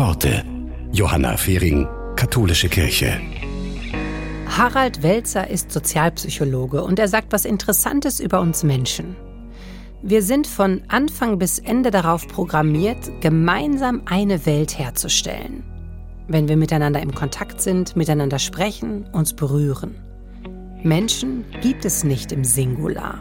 Worte. Johanna Fehring, Katholische Kirche. Harald Welzer ist Sozialpsychologe und er sagt was Interessantes über uns Menschen. Wir sind von Anfang bis Ende darauf programmiert, gemeinsam eine Welt herzustellen. Wenn wir miteinander im Kontakt sind, miteinander sprechen, uns berühren. Menschen gibt es nicht im Singular.